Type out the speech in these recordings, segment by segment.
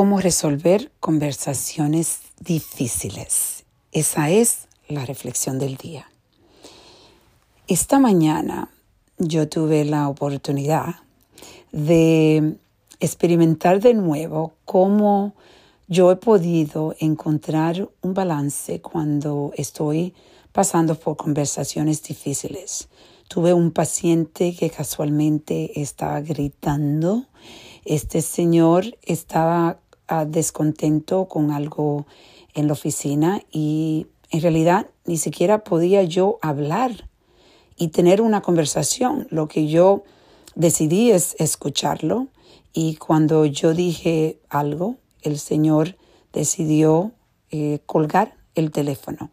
cómo resolver conversaciones difíciles. Esa es la reflexión del día. Esta mañana yo tuve la oportunidad de experimentar de nuevo cómo yo he podido encontrar un balance cuando estoy pasando por conversaciones difíciles. Tuve un paciente que casualmente estaba gritando. Este señor estaba descontento con algo en la oficina y en realidad ni siquiera podía yo hablar y tener una conversación. Lo que yo decidí es escucharlo y cuando yo dije algo, el Señor decidió eh, colgar el teléfono.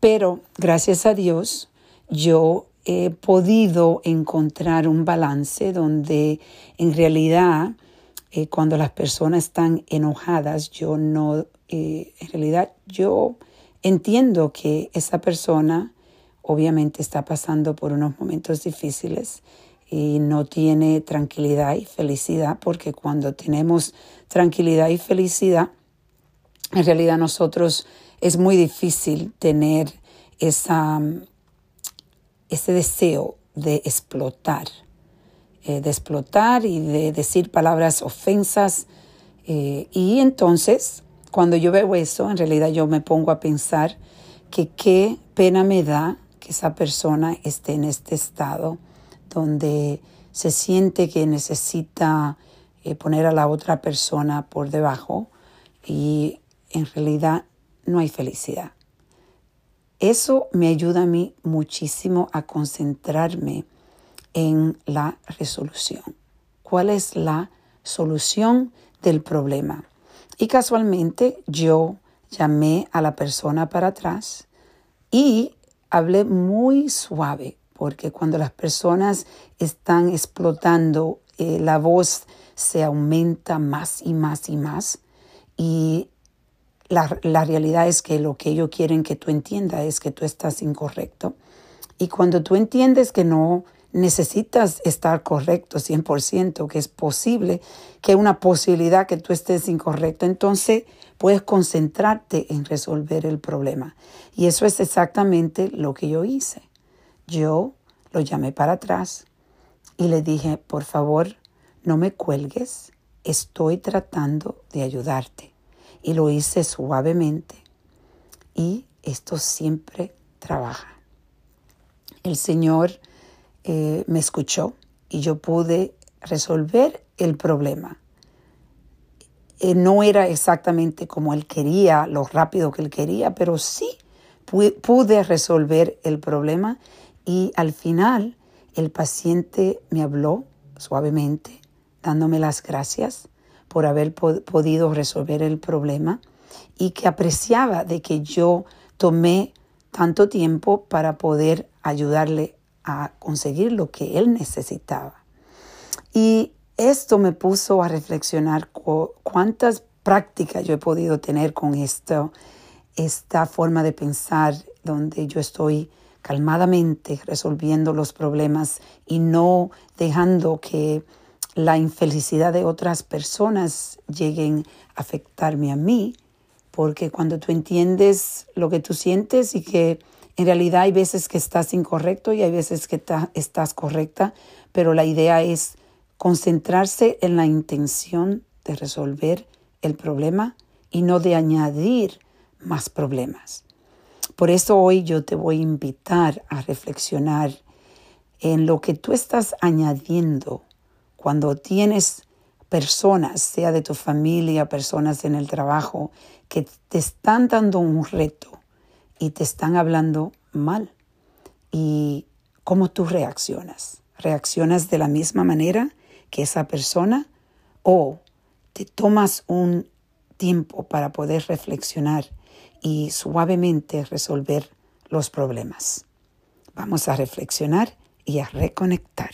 Pero gracias a Dios, yo he podido encontrar un balance donde en realidad eh, cuando las personas están enojadas, yo no, eh, en realidad yo entiendo que esa persona obviamente está pasando por unos momentos difíciles y no tiene tranquilidad y felicidad, porque cuando tenemos tranquilidad y felicidad, en realidad nosotros es muy difícil tener esa, ese deseo de explotar, eh, de explotar y de decir palabras ofensas. Eh, y entonces, cuando yo veo eso, en realidad yo me pongo a pensar que qué pena me da que esa persona esté en este estado donde se siente que necesita eh, poner a la otra persona por debajo y en realidad no hay felicidad. Eso me ayuda a mí muchísimo a concentrarme en la resolución. ¿Cuál es la solución del problema? Y casualmente yo llamé a la persona para atrás y hablé muy suave, porque cuando las personas están explotando, eh, la voz se aumenta más y más y más. Y la, la, realidad es que lo que ellos quieren que tú entiendas es que tú estás incorrecto. Y cuando tú entiendes que no necesitas estar correcto 100%, que es posible, que una posibilidad que tú estés incorrecto, entonces puedes concentrarte en resolver el problema. Y eso es exactamente lo que yo hice. Yo lo llamé para atrás y le dije, por favor, no me cuelgues, estoy tratando de ayudarte. Y lo hice suavemente. Y esto siempre trabaja. El Señor eh, me escuchó y yo pude resolver el problema. Eh, no era exactamente como él quería, lo rápido que él quería, pero sí pude resolver el problema y al final el paciente me habló suavemente, dándome las gracias por haber podido resolver el problema y que apreciaba de que yo tomé tanto tiempo para poder ayudarle a conseguir lo que él necesitaba. Y esto me puso a reflexionar cuántas prácticas yo he podido tener con esto, esta forma de pensar donde yo estoy calmadamente resolviendo los problemas y no dejando que la infelicidad de otras personas lleguen a afectarme a mí, porque cuando tú entiendes lo que tú sientes y que en realidad hay veces que estás incorrecto y hay veces que estás correcta, pero la idea es concentrarse en la intención de resolver el problema y no de añadir más problemas. Por eso hoy yo te voy a invitar a reflexionar en lo que tú estás añadiendo cuando tienes personas, sea de tu familia, personas en el trabajo, que te están dando un reto y te están hablando mal. ¿Y cómo tú reaccionas? ¿Reaccionas de la misma manera que esa persona o te tomas un tiempo para poder reflexionar y suavemente resolver los problemas? Vamos a reflexionar y a reconectar.